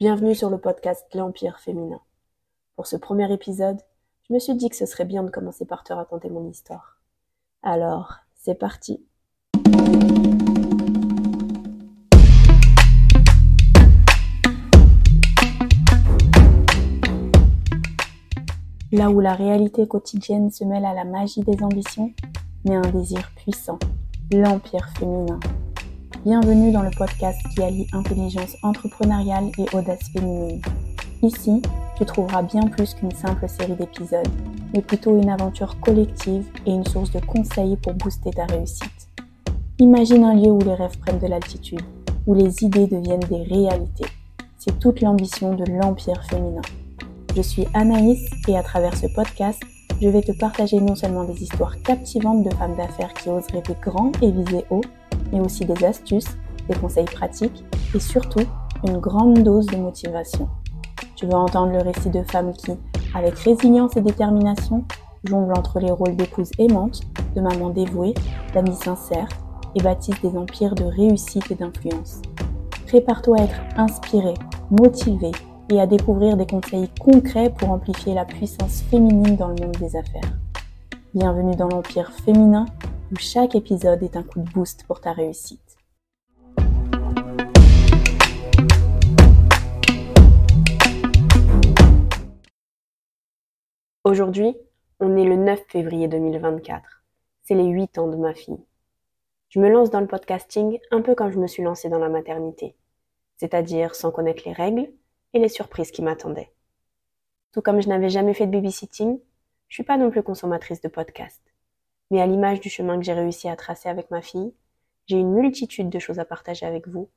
Bienvenue sur le podcast L'Empire féminin. Pour ce premier épisode, je me suis dit que ce serait bien de commencer par te raconter mon histoire. Alors, c'est parti. Là où la réalité quotidienne se mêle à la magie des ambitions, naît un désir puissant, l'empire féminin. Bienvenue dans le podcast qui allie intelligence entrepreneuriale et audace féminine. Ici, tu trouveras bien plus qu'une simple série d'épisodes, mais plutôt une aventure collective et une source de conseils pour booster ta réussite. Imagine un lieu où les rêves prennent de l'altitude, où les idées deviennent des réalités. C'est toute l'ambition de l'empire féminin. Je suis Anaïs et à travers ce podcast, je vais te partager non seulement des histoires captivantes de femmes d'affaires qui osent rêver grand et viser haut, mais aussi des astuces, des conseils pratiques et surtout une grande dose de motivation. Tu vas entendre le récit de femmes qui, avec résilience et détermination, jonglent entre les rôles d'épouse aimante, de maman dévouée, d'amis sincère et bâtissent des empires de réussite et d'influence. Prépare-toi à être inspiré, motivé et à découvrir des conseils concrets pour amplifier la puissance féminine dans le monde des affaires. Bienvenue dans l'Empire féminin où chaque épisode est un coup de boost pour ta réussite. Aujourd'hui, on est le 9 février 2024. C'est les 8 ans de ma fille. Je me lance dans le podcasting un peu comme je me suis lancée dans la maternité, c'est-à-dire sans connaître les règles, et les surprises qui m'attendaient. Tout comme je n'avais jamais fait de babysitting, je suis pas non plus consommatrice de podcasts. Mais à l'image du chemin que j'ai réussi à tracer avec ma fille, j'ai une multitude de choses à partager avec vous,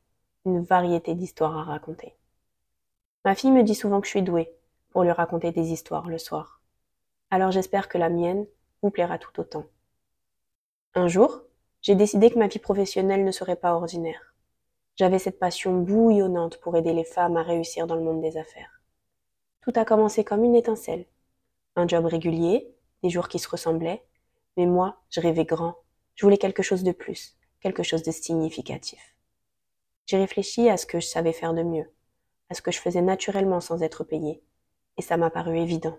une variété d'histoires à raconter. Ma fille me dit souvent que je suis douée pour lui raconter des histoires le soir. Alors j'espère que la mienne vous plaira tout autant. Un jour, j'ai décidé que ma vie professionnelle ne serait pas ordinaire. J'avais cette passion bouillonnante pour aider les femmes à réussir dans le monde des affaires. Tout a commencé comme une étincelle. Un job régulier, des jours qui se ressemblaient, mais moi, je rêvais grand. Je voulais quelque chose de plus, quelque chose de significatif. J'ai réfléchi à ce que je savais faire de mieux, à ce que je faisais naturellement sans être payée, et ça m'a paru évident.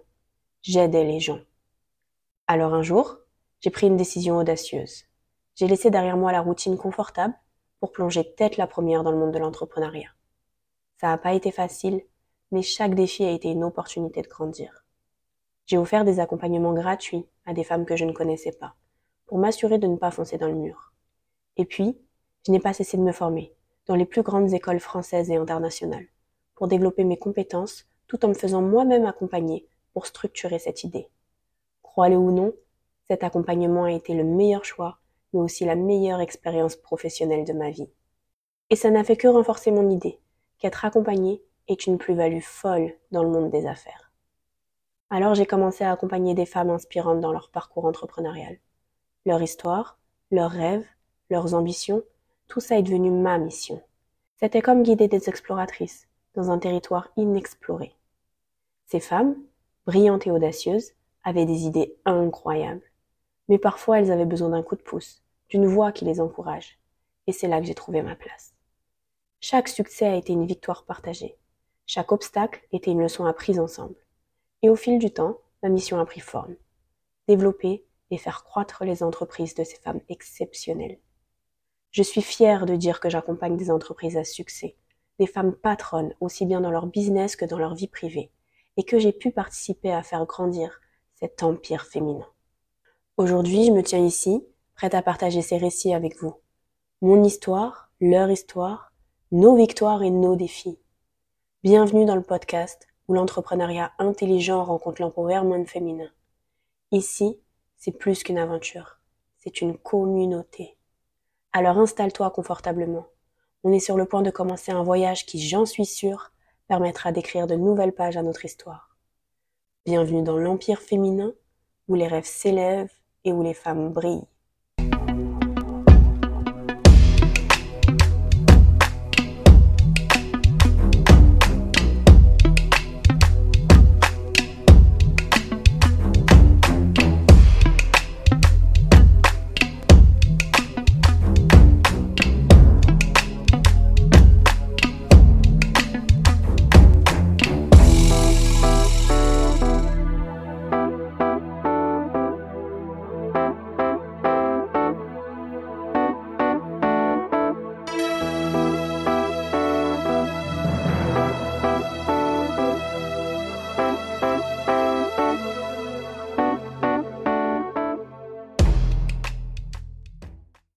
J'aidais les gens. Alors un jour, j'ai pris une décision audacieuse. J'ai laissé derrière moi la routine confortable pour plonger tête la première dans le monde de l'entrepreneuriat. Ça n'a pas été facile, mais chaque défi a été une opportunité de grandir. J'ai offert des accompagnements gratuits à des femmes que je ne connaissais pas, pour m'assurer de ne pas foncer dans le mur. Et puis, je n'ai pas cessé de me former dans les plus grandes écoles françaises et internationales, pour développer mes compétences tout en me faisant moi-même accompagner pour structurer cette idée. Croyez-le ou non, cet accompagnement a été le meilleur choix mais aussi la meilleure expérience professionnelle de ma vie. Et ça n'a fait que renforcer mon idée qu'être accompagnée est une plus-value folle dans le monde des affaires. Alors j'ai commencé à accompagner des femmes inspirantes dans leur parcours entrepreneurial. Leur histoire, leurs rêves, leurs ambitions, tout ça est devenu ma mission. C'était comme guider des exploratrices dans un territoire inexploré. Ces femmes, brillantes et audacieuses, avaient des idées incroyables. Mais parfois elles avaient besoin d'un coup de pouce, d'une voix qui les encourage. Et c'est là que j'ai trouvé ma place. Chaque succès a été une victoire partagée. Chaque obstacle était une leçon apprise ensemble. Et au fil du temps, ma mission a pris forme. Développer et faire croître les entreprises de ces femmes exceptionnelles. Je suis fière de dire que j'accompagne des entreprises à succès, des femmes patronnes aussi bien dans leur business que dans leur vie privée, et que j'ai pu participer à faire grandir cet empire féminin. Aujourd'hui, je me tiens ici prête à partager ces récits avec vous. Mon histoire, leur histoire, nos victoires et nos défis. Bienvenue dans le podcast où l'entrepreneuriat intelligent rencontre l'empowerment féminin. Ici, c'est plus qu'une aventure, c'est une communauté. Alors installe-toi confortablement. On est sur le point de commencer un voyage qui, j'en suis sûre, permettra d'écrire de nouvelles pages à notre histoire. Bienvenue dans l'empire féminin où les rêves s'élèvent et où les femmes brillent.